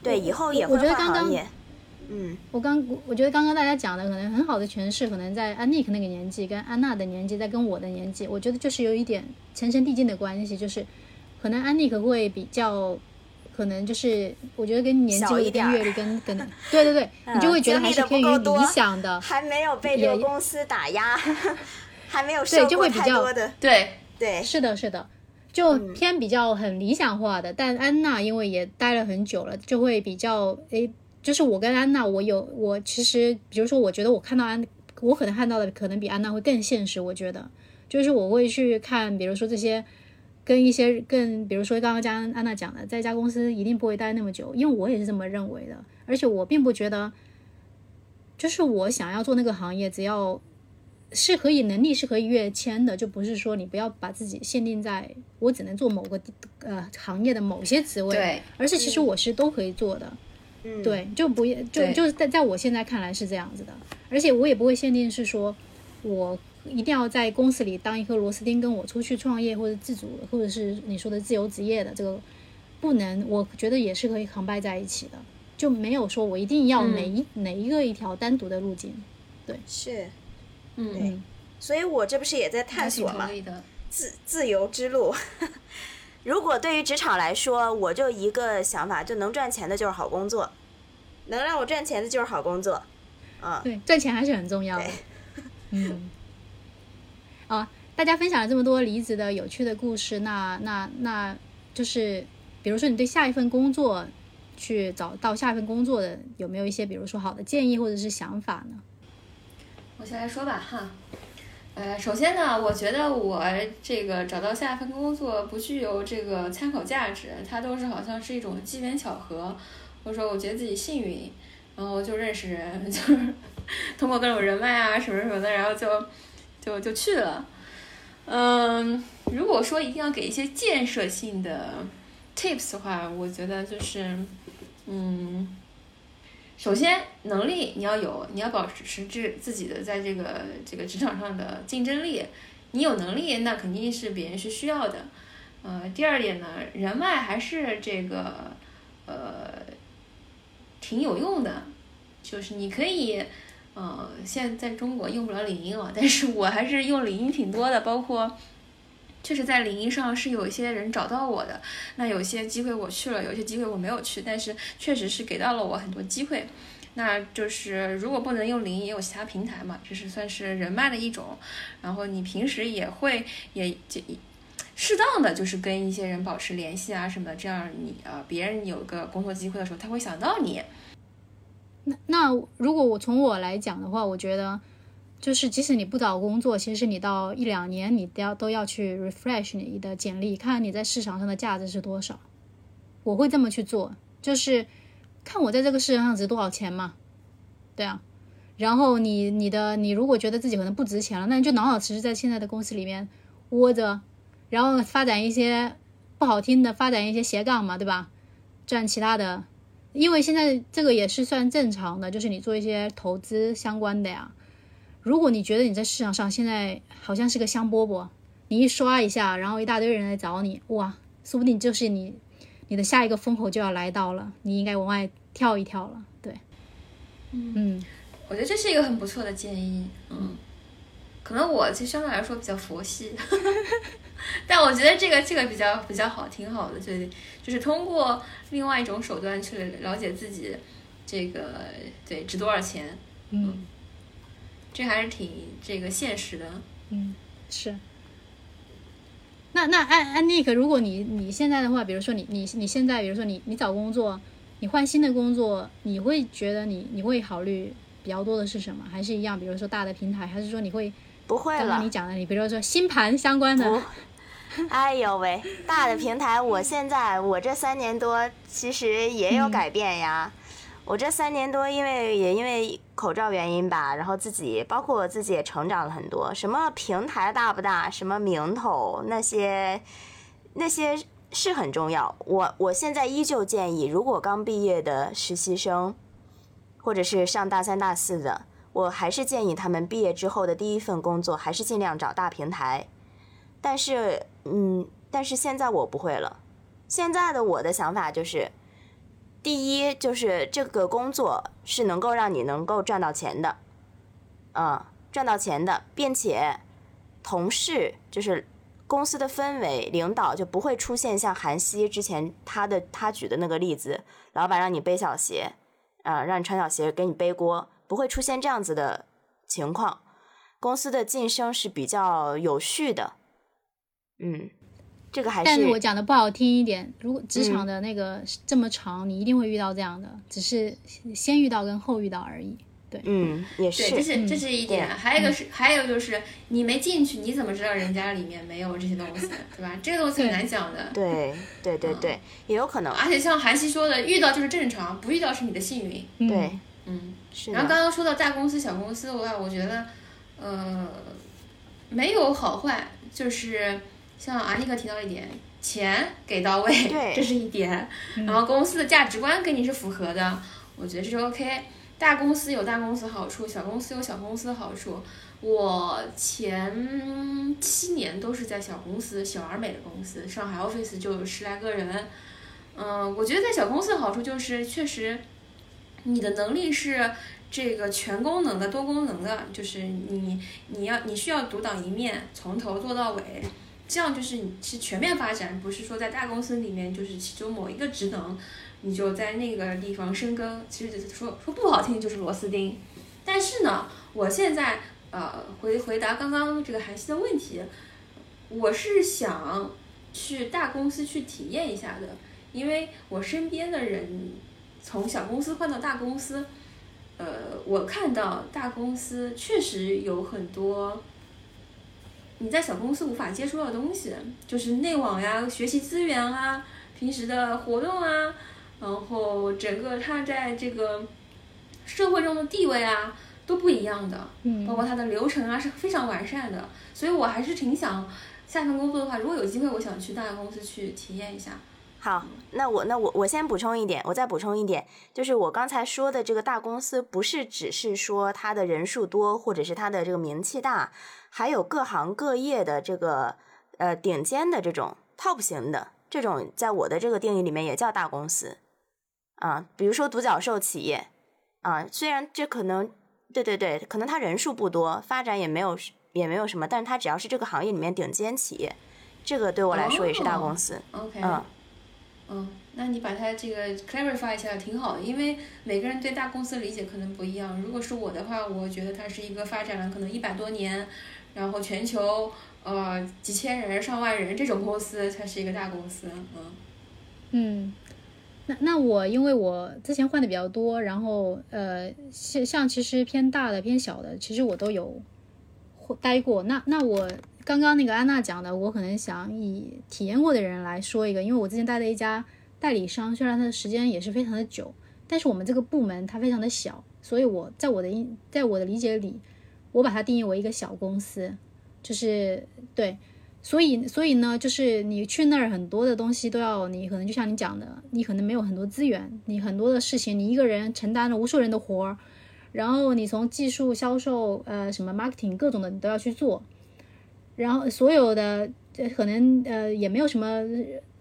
对，以后也我会觉得刚刚。嗯，我刚我觉得刚刚大家讲的可能很好的诠释，可能在安妮克那个年纪，跟安娜的年纪，在跟我的年纪，我觉得就是有一点层层递进的关系，就是可能安妮可会比较。可能就是，我觉得跟年纪一点儿跟阅历跟跟，对对对，你就会觉得还是偏于理想的，还没有被这个公司打压，*laughs* 还没有对受过就会比较太多的。对，对，是的，是的，就嗯偏比较很理想化的。但安娜因为也待了很久了，就会比较诶，就是我跟安娜，我有我其实，比如说，我觉得我看到安，我可能看到的可能比安娜会更现实。我觉得，就是我会去看，比如说这些。跟一些更，比如说刚刚加安娜讲的，在一家公司一定不会待那么久，因为我也是这么认为的。而且我并不觉得，就是我想要做那个行业，只要是可以能力是可以跃迁的，就不是说你不要把自己限定在我只能做某个呃行业的某些职位，对，而是其实我是都可以做的，嗯，对，就不就就是在在我现在看来是这样子的，而且我也不会限定是说我一定要在公司里当一颗螺丝钉，跟我出去创业或者自主或者是你说的自由职业的这个不能，我觉得也是可以 combine 在一起的，就没有说我一定要嗯哪一、哪一个一条单独的路径，对。是。嗯，嗯。所以我这不是也在探索嘛。自自由之路。*laughs* 如果对于职场来说，我就一个想法，就能赚钱的就是好工作，能让我赚钱的就是好工作。啊，对，赚钱还是很重要的。*laughs* 嗯，啊，大家分享了这么多离职的有趣的故事，那那那就是，比如说你对下一份工作去找到下一份工作的有没有一些，比如说好的建议或者是想法呢？我先来说吧哈，呃，首先呢，我觉得我这个找到下一份工作不具有这个参考价值，它都是好像是一种机缘巧合，或者说我觉得自己幸运，然后就认识人，*laughs* 就是通过各种人脉啊什么什么的，然后就就就去了。嗯，如果说一定要给一些建设性的 tips 的话，我觉得就是，嗯，首先能力你要有，你要保持持自自己的在这个这个职场上的竞争力。你有能力，那肯定是别人是需要的。呃，第二点呢，人脉还是这个呃挺有用的，就是你可以。呃，现在在中国用不了领英了，但是我还是用领英挺多的，包括确实在灵异上是有一些人找到我的，那有些机会我去了，有些机会我没有去，但是确实是给到了我很多机会。那就是如果不能用领英，也有其他平台嘛，就是算是人脉的一种。然后你平时也会也就适当的就是跟一些人保持联系啊什么的，这样你啊别人有个工作机会的时候，他会想到你。那那如果我从我来讲的话，我觉得就是即使你不找工作，其实你到一两年你都要都要去 refresh 你的简历，看你在市场上的价值是多少。我会这么去做，就是看我在这个市场上值多少钱嘛，对啊。然后你你的你如果觉得自己可能不值钱了，那你就老老实实在现在的公司里面窝着，然后发展一些不好听的，发展一些斜杠嘛，对吧？赚其他的。因为现在这个也是算正常的，就是你做一些投资相关的呀。如果你觉得你在市场上现在好像是个香饽饽，你一刷一下，然后一大堆人来找你，哇，说不定就是你你的下一个风口就要来到了，你应该往外跳一跳了。对，嗯，我觉得这是一个很不错的建议。嗯，可能我其实相对来说比较佛系。*laughs* 但我觉得这个这个比较比较好，挺好的，就就是通过另外一种手段去了解自己，这个对值多少钱，嗯，这还是挺这个现实的，嗯，是。那那安安妮克，如果你你现在的话，比如说你你你现在，比如说你你找工作，你换新的工作，你会觉得你你会考虑比较多的是什么？还是一样，比如说大的平台，还是说你会不会了？刚刚你讲的，你比如说星盘相关的。哎呦喂，大的平台，我现在我这三年多其实也有改变呀。我这三年多，因为也因为口罩原因吧，然后自己包括我自己也成长了很多。什么平台大不大，什么名头那些那些是很重要。我我现在依旧建议，如果刚毕业的实习生，或者是上大三大四的，我还是建议他们毕业之后的第一份工作，还是尽量找大平台。但是，嗯，但是现在我不会了。现在的我的想法就是，第一就是这个工作是能够让你能够赚到钱的，嗯，赚到钱的，并且同事就是公司的氛围，领导就不会出现像韩熙之前他的他举的那个例子，老板让你背小鞋，啊，让你穿小鞋给你背锅，不会出现这样子的情况。公司的晋升是比较有序的。嗯，这个还是，但是我讲的不好听一点，如果职场的那个这么长，你一定会遇到这样的，只是先遇到跟后遇到而已。对，嗯，也是，这是这是一点，还有一个是，还有就是你没进去，你怎么知道人家里面没有这些东西，对吧？这个东西很难讲的。对，对对对，也有可能。而且像韩熙说的，遇到就是正常，不遇到是你的幸运。对，嗯，是。然后刚刚说到大公司、小公司的话，我觉得，呃，没有好坏，就是。像阿尼克提到一点，钱给到位，这是一点。然后公司的价值观跟你是符合的，我觉得这是 OK。大公司有大公司好处，小公司有小公司的好处。我前七年都是在小公司，小而美的公司，上海 office 就有十来个人。嗯，我觉得在小公司的好处就是，确实你的能力是这个全功能的、多功能的，就是你你要你需要独当一面，从头做到尾。这样就是你是全面发展，不是说在大公司里面就是其中某一个职能，你就在那个地方深耕。其实说说不好听就是螺丝钉。但是呢，我现在呃回回答刚刚这个韩熙的问题，我是想去大公司去体验一下的，因为我身边的人从小公司换到大公司，呃，我看到大公司确实有很多。你在小公司无法接触到的东西，就是内网呀、学习资源啊、平时的活动啊，然后整个他在这个社会中的地位啊都不一样的，嗯，包括他的流程啊是非常完善的，所以我还是挺想下份工作的话，如果有机会，我想去大公司去体验一下，好，那我那我我先补充一点，我再补充一点，就是我刚才说的这个大公司，不是只是说它的人数多，或者是它的这个名气大，还有各行各业的这个呃顶尖的这种 top 型的这种，在我的这个定义里面也叫大公司啊。比如说独角兽企业啊，虽然这可能对对对，可能它人数不多，发展也没有也没有什么，但是它只要是这个行业里面顶尖企业，这个对我来说也是大公司。OK，嗯。嗯，那你把它这个 clarify 一下挺好的，因为每个人对大公司理解可能不一样。如果是我的话，我觉得它是一个发展了可能一百多年，然后全球呃几千人、上万人这种公司才是一个大公司。嗯嗯，那那我因为我之前换的比较多，然后呃像像其实偏大的、偏小的，其实我都有待过。那那我。刚刚那个安娜讲的，我可能想以体验过的人来说一个，因为我之前待的一家代理商，虽然它的时间也是非常的久，但是我们这个部门它非常的小，所以我在我的在我的理解里，我把它定义为一个小公司，就是对，所以所以呢，就是你去那儿很多的东西都要你可能就像你讲的，你可能没有很多资源，你很多的事情你一个人承担了无数人的活儿，然后你从技术、销售、呃什么 marketing 各种的你都要去做。然后所有的可能呃也没有什么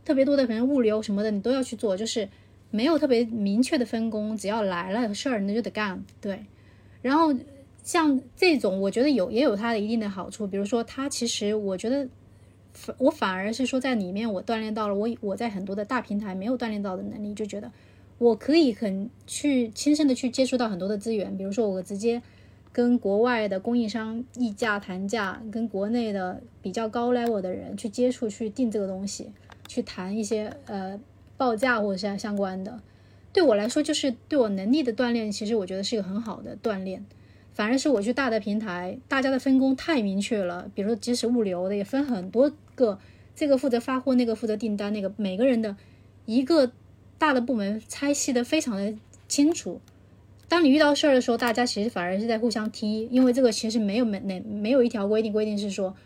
特别多的，可能物流什么的你都要去做，就是没有特别明确的分工，只要来了事儿那就得干。对，然后像这种我觉得有也有它的一定的好处，比如说它其实我觉得我反而是说在里面我锻炼到了我我在很多的大平台没有锻炼到的能力，就觉得我可以很去亲身的去接触到很多的资源，比如说我直接。跟国外的供应商议价谈价，跟国内的比较高 level 的人去接触，去定这个东西，去谈一些呃报价或者是相关的，对我来说就是对我能力的锻炼。其实我觉得是一个很好的锻炼。反而是我去大的平台，大家的分工太明确了，比如说即使物流的也分很多个，这个负责发货，那个负责订单，那个每个人的一个大的部门拆细的非常的清楚。当你遇到事儿的时候，大家其实反而是在互相踢，因为这个其实没有没没没有一条规定规定是说，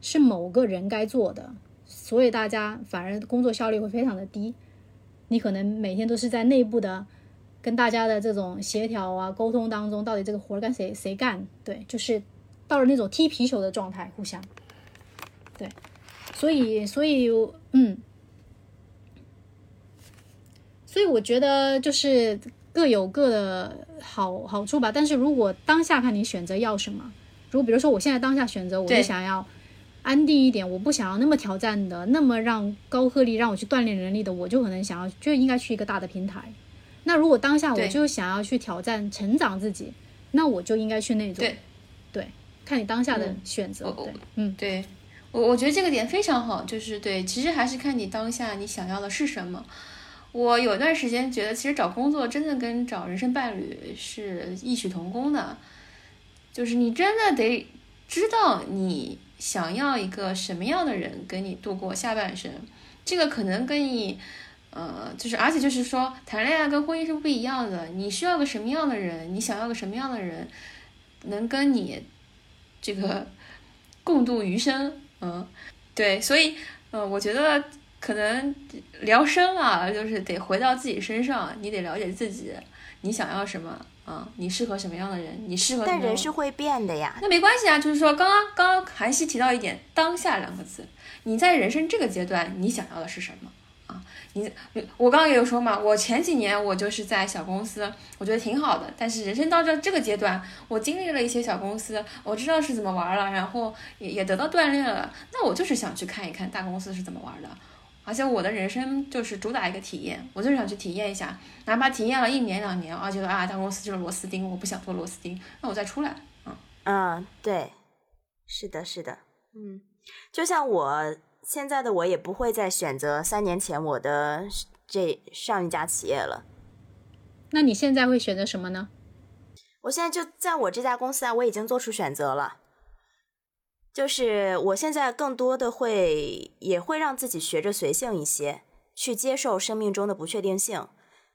是某个人该做的，所以大家反而工作效率会非常的低。你可能每天都是在内部的跟大家的这种协调啊沟通当中，到底这个活儿该谁谁干？对，就是到了那种踢皮球的状态，互相。对，所以所以嗯，所以我觉得就是。各有各的好好处吧，但是如果当下看你选择要什么，如果比如说我现在当下选择，我就想要安定一点，我不想要那么挑战的，那么让高颗粒让我去锻炼能力的，我就可能想要就应该去一个大的平台。那如果当下我就想要去挑战成长自己，那我就应该去那种。对，对，看你当下的选择。对，嗯，对我我觉得这个点非常好，就是对，其实还是看你当下你想要的是什么。我有一段时间觉得，其实找工作真的跟找人生伴侣是异曲同工的，就是你真的得知道你想要一个什么样的人跟你度过下半生。这个可能跟你，呃，就是而且就是说，谈恋爱跟婚姻是不一样的。你需要个什么样的人？你想要个什么样的人，能跟你这个共度余生？嗯，对，所以，呃，我觉得。可能聊生啊，就是得回到自己身上，你得了解自己，你想要什么啊？你适合什么样的人？你适合？但人是会变的呀。那没关系啊，就是说，刚刚刚刚韩熙提到一点“当下”两个字，你在人生这个阶段，你想要的是什么啊？你我刚刚也有说嘛，我前几年我就是在小公司，我觉得挺好的。但是人生到这这个阶段，我经历了一些小公司，我知道是怎么玩了，然后也也得到锻炼了。那我就是想去看一看大公司是怎么玩的。而且我的人生就是主打一个体验，我就是想去体验一下，哪怕体验了一年两年，啊，觉得啊大公司就是螺丝钉，我不想做螺丝钉，那我再出来。嗯嗯，对，是的，是的，嗯，就像我现在的我也不会再选择三年前我的这上一家企业了。那你现在会选择什么呢？我现在就在我这家公司啊，我已经做出选择了。就是我现在更多的会也会让自己学着随性一些，去接受生命中的不确定性。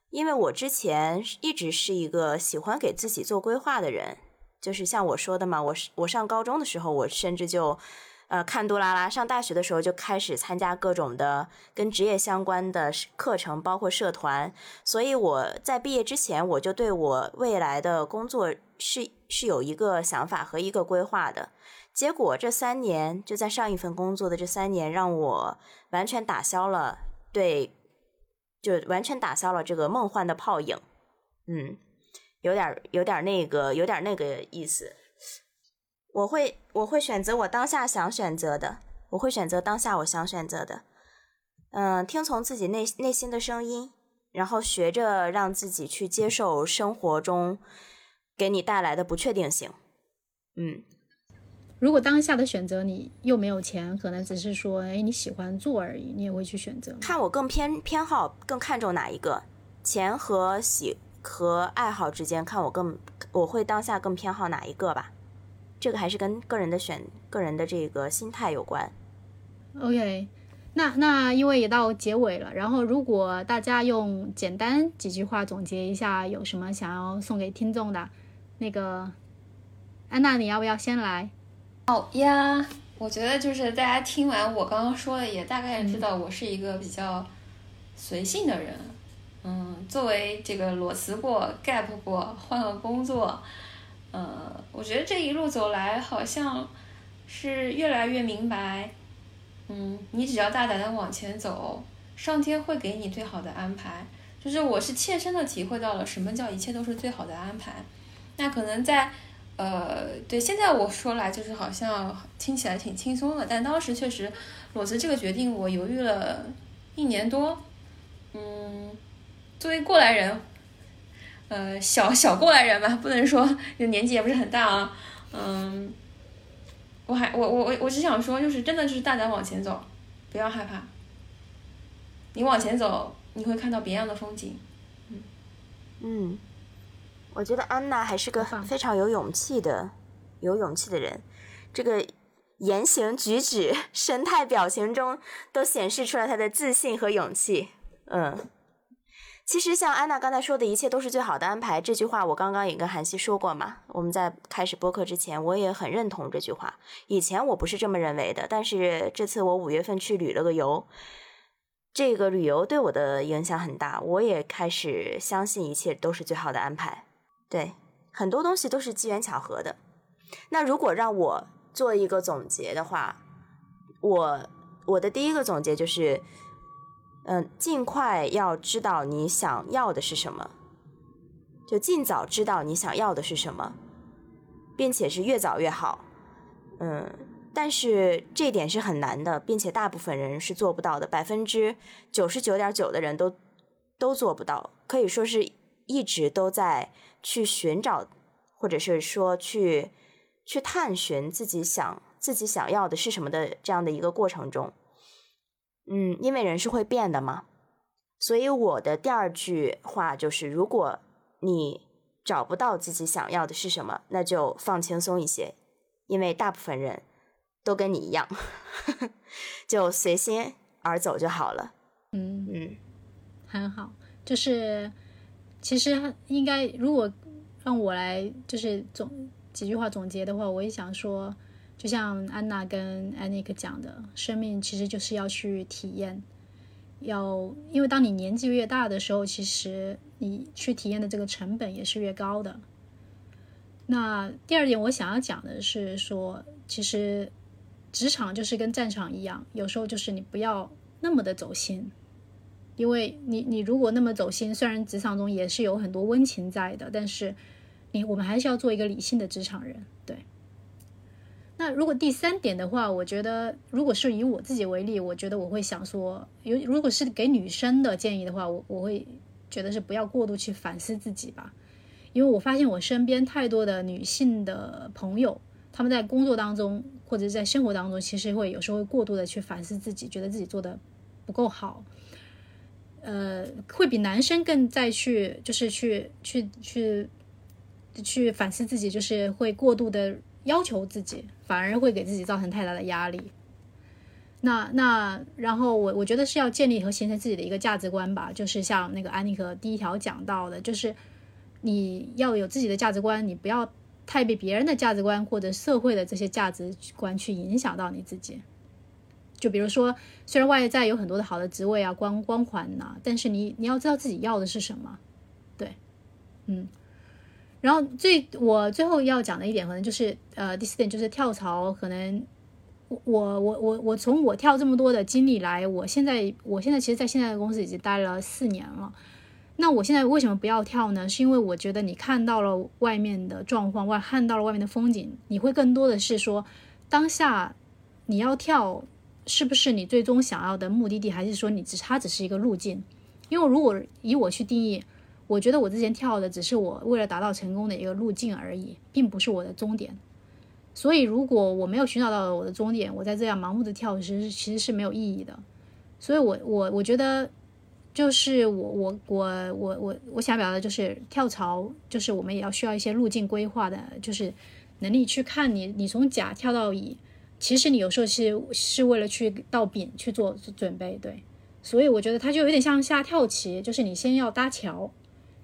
因为我之前一直是一个喜欢给自己做规划的人，就是像我说的嘛，我我上高中的时候，我甚至就呃，看杜拉拉。上大学的时候就开始参加各种的跟职业相关的课程，包括社团。所以我在毕业之前，我就对我未来的工作是是有一个想法和一个规划的。结果这三年就在上一份工作的这三年，让我完全打消了对，就完全打消了这个梦幻的泡影。嗯，有点有点那个有点那个意思。我会我会选择我当下想选择的，我会选择当下我想选择的，嗯，听从自己内内心的声音，然后学着让自己去接受生活中给你带来的不确定性。嗯，如果当下的选择你又没有钱，可能只是说，哎，你喜欢做而已，你也会去选择。看我更偏偏好更看重哪一个，钱和喜和爱好之间，看我更我会当下更偏好哪一个吧。这个还是跟个人的选、个人的这个心态有关。OK，那那因为也到结尾了，然后如果大家用简单几句话总结一下，有什么想要送给听众的？那个安娜，你要不要先来？好呀，我觉得就是大家听完我刚刚说的，也大概知道我是一个比较随性的人。嗯，作为这个裸辞过、gap 过、换个工作。呃，我觉得这一路走来，好像是越来越明白，嗯，你只要大胆的往前走，上天会给你最好的安排。就是我是切身的体会到了什么叫一切都是最好的安排。那可能在，呃，对，现在我说来就是好像听起来挺轻松的，但当时确实裸辞这个决定，我犹豫了一年多。嗯，作为过来人。呃，小小过来人吧，不能说年纪也不是很大啊。嗯，我还我我我我只想说，就是真的就是大胆往前走，不要害怕。你往前走，你会看到别样的风景。嗯嗯，我觉得安娜还是个非常有勇气的、有勇气的人。这个言行举止、*laughs* 神态表情中都显示出来她的自信和勇气。嗯。其实像安娜刚才说的一切都是最好的安排这句话，我刚刚也跟韩熙说过嘛。我们在开始播客之前，我也很认同这句话。以前我不是这么认为的，但是这次我五月份去旅了个游，这个旅游对我的影响很大，我也开始相信一切都是最好的安排。对，很多东西都是机缘巧合的。那如果让我做一个总结的话，我我的第一个总结就是。嗯，尽快要知道你想要的是什么，就尽早知道你想要的是什么，并且是越早越好。嗯，但是这点是很难的，并且大部分人是做不到的，百分之九十九点九的人都都做不到，可以说是一直都在去寻找，或者是说去去探寻自己想自己想要的是什么的这样的一个过程中。嗯，因为人是会变的嘛，所以我的第二句话就是：如果你找不到自己想要的是什么，那就放轻松一些，因为大部分人都跟你一样，*laughs* 就随心而走就好了。嗯嗯，很好。就是其实应该，如果让我来就是总几句话总结的话，我也想说。就像安娜跟安妮克讲的，生命其实就是要去体验，要因为当你年纪越大的时候，其实你去体验的这个成本也是越高的。那第二点，我想要讲的是说，其实职场就是跟战场一样，有时候就是你不要那么的走心，因为你你如果那么走心，虽然职场中也是有很多温情在的，但是你我们还是要做一个理性的职场人，那如果第三点的话，我觉得如果是以我自己为例，我觉得我会想说，有如果是给女生的建议的话，我我会觉得是不要过度去反思自己吧，因为我发现我身边太多的女性的朋友，她们在工作当中或者在生活当中，其实会有时候会过度的去反思自己，觉得自己做的不够好，呃，会比男生更再去就是去去去去反思自己，就是会过度的。要求自己反而会给自己造成太大的压力。那那然后我我觉得是要建立和形成自己的一个价值观吧，就是像那个安妮和第一条讲到的，就是你要有自己的价值观，你不要太被别人的价值观或者社会的这些价值观去影响到你自己。就比如说，虽然外在有很多的好的职位啊、光光环呐、但是你你要知道自己要的是什么，对，嗯。然后最我最后要讲的一点，可能就是呃第四点就是跳槽，可能我我我我我从我跳这么多的经历来，我现在我现在其实，在现在的公司已经待了四年了。那我现在为什么不要跳呢？是因为我觉得你看到了外面的状况，外看到了外面的风景，你会更多的是说，当下你要跳，是不是你最终想要的目的地，还是说你只它只是一个路径？因为如果以我去定义，我觉得我之前跳的只是我为了达到成功的一个路径而已，并不是我的终点。所以如果我没有寻找到我的终点，我在这样盲目的跳，其实其实是没有意义的。所以我我我觉得。就是我我我我我我想表达的就是跳槽，就是我们也要需要一些路径规划的，就是能力去看你你从甲跳到乙，其实你有时候是是为了去到丙去做准备，对，所以我觉得它就有点像下跳棋，就是你先要搭桥，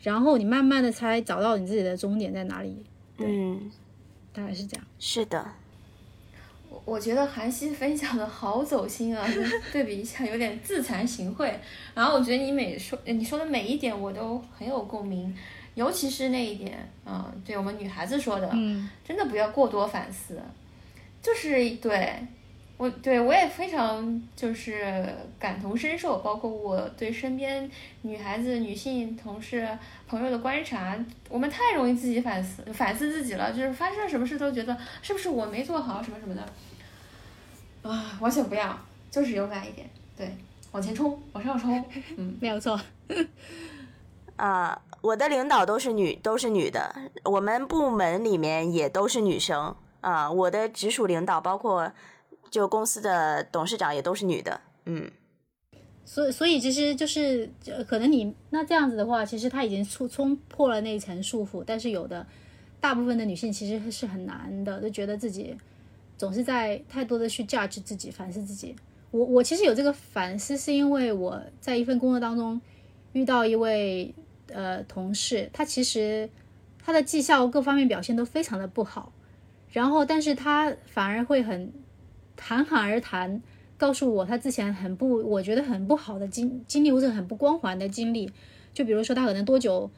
然后你慢慢的才找到你自己的终点在哪里，嗯，大概是这样。是的，我我觉得韩熙分享的好走心啊，*laughs* 对比一下有点自惭形秽。然后我觉得你每说你说的每一点我都很有共鸣，尤其是那一点，嗯，对我们女孩子说的，嗯，真的不要过多反思，就是对我对我也非常就是感同身受，包括我对身边女孩子、女性同事、朋友的观察，我们太容易自己反思反思自己了，就是发生了什么事都觉得是不是我没做好什么什么的。啊，完全不要，就是勇敢一点，对，往前冲，往上冲，*laughs* 嗯，没有错。*laughs* 啊、我的领导都是女，都是女的，我们部门里面也都是女生啊、我的直属领导包括就公司的董事长也都是女的，嗯，所以，所以其实就是，可能你那这样子的话，其实他已经冲冲破了那一层束缚，但是有的大部分的女性其实是很难的，就觉得自己总是在太多的去 judge 自己、反思自己。我我其实有这个反思，是因为我在一份工作当中遇到一位呃同事，他其实他的绩效各方面表现都非常的不好，然后但是他反而会很侃侃而谈，告诉我他之前很不，我觉得很不好的经经历或者很不光环的经历，就比如说他可能多久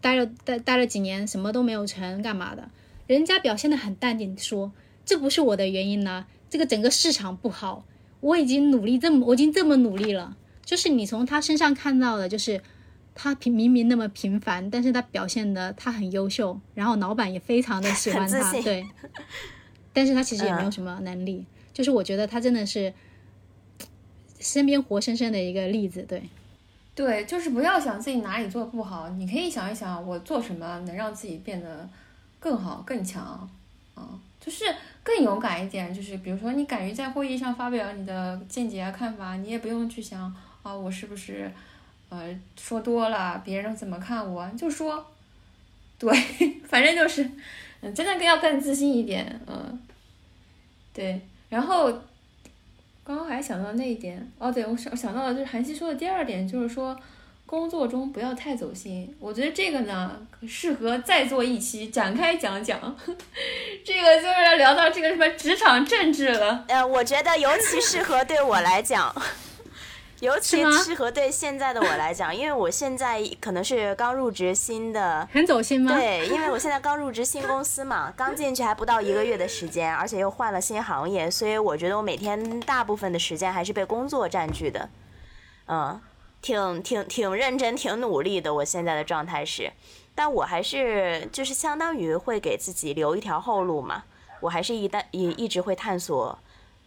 待了待待了几年，什么都没有成，干嘛的？人家表现的很淡定，说这不是我的原因呢，这个整个市场不好，我已经努力这么，我已经这么努力了，就是你从他身上看到的，就是他平明明那么平凡，但是他表现的他很优秀，然后老板也非常的喜欢他，对，但是他其实也没有嗯什么能力，就是我觉得他真的是身边活生生的一个例子，对，对，就是不要想自己哪里做不好，你可以想一想，我做什么能让自己变得更好、更强，啊，就是更勇敢一点。就是比如说，你敢于在会议上发表你的见解啊、看法，你也不用去想啊，我是不是呃说多了，别人怎么看我，就说，对，*laughs* 反正就是，嗯，真的更要更自信一点，嗯，对，然后。刚刚还想到那一点，哦，对我想想到了，就是韩熙说的第二点，就是说工作中不要太走心。我觉得这个呢，适合再做一期展开讲讲。*laughs* 这个就是要聊到这个什么职场政治了。呃，我觉得尤其适合对我来讲，尤其适合对现在的我来讲，*laughs* 因为我现在可能是刚入职新的。很走心吗？对，因为我现在刚入职新公司嘛，*laughs* 刚进去还不到一个月的时间，而且又换了新行业，所以我觉得我每天大部分的时间还是被工作占据的。嗯，挺挺挺认真、挺努力的，我现在的状态是，但我还是就是相当于会给自己留一条后路嘛，我还是一旦一一直会探索，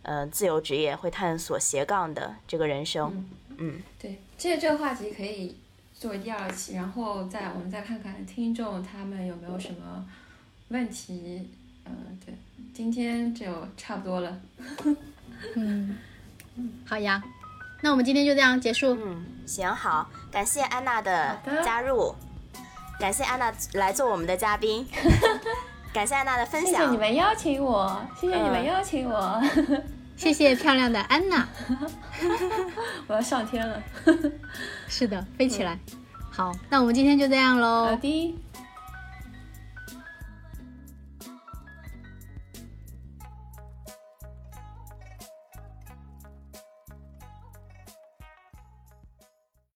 呃，自由职业，会探索斜杠的这个人生。嗯对，这这个话题可以作为第二期，然后再我们再看看听众他们有没有什么问题。嗯、对，今天就差不多了。*laughs* 嗯，好呀，那我们今天就这样结束。嗯，行好，感谢安娜的加入，感谢安娜来做我们的嘉宾，感谢安娜的分享。谢谢你们邀请我，谢谢你们嗯邀请我，谢谢漂亮的安娜。*laughs* 我要上天了。*laughs* 是的，飞起来。好，那我们今天就这样喽。好的，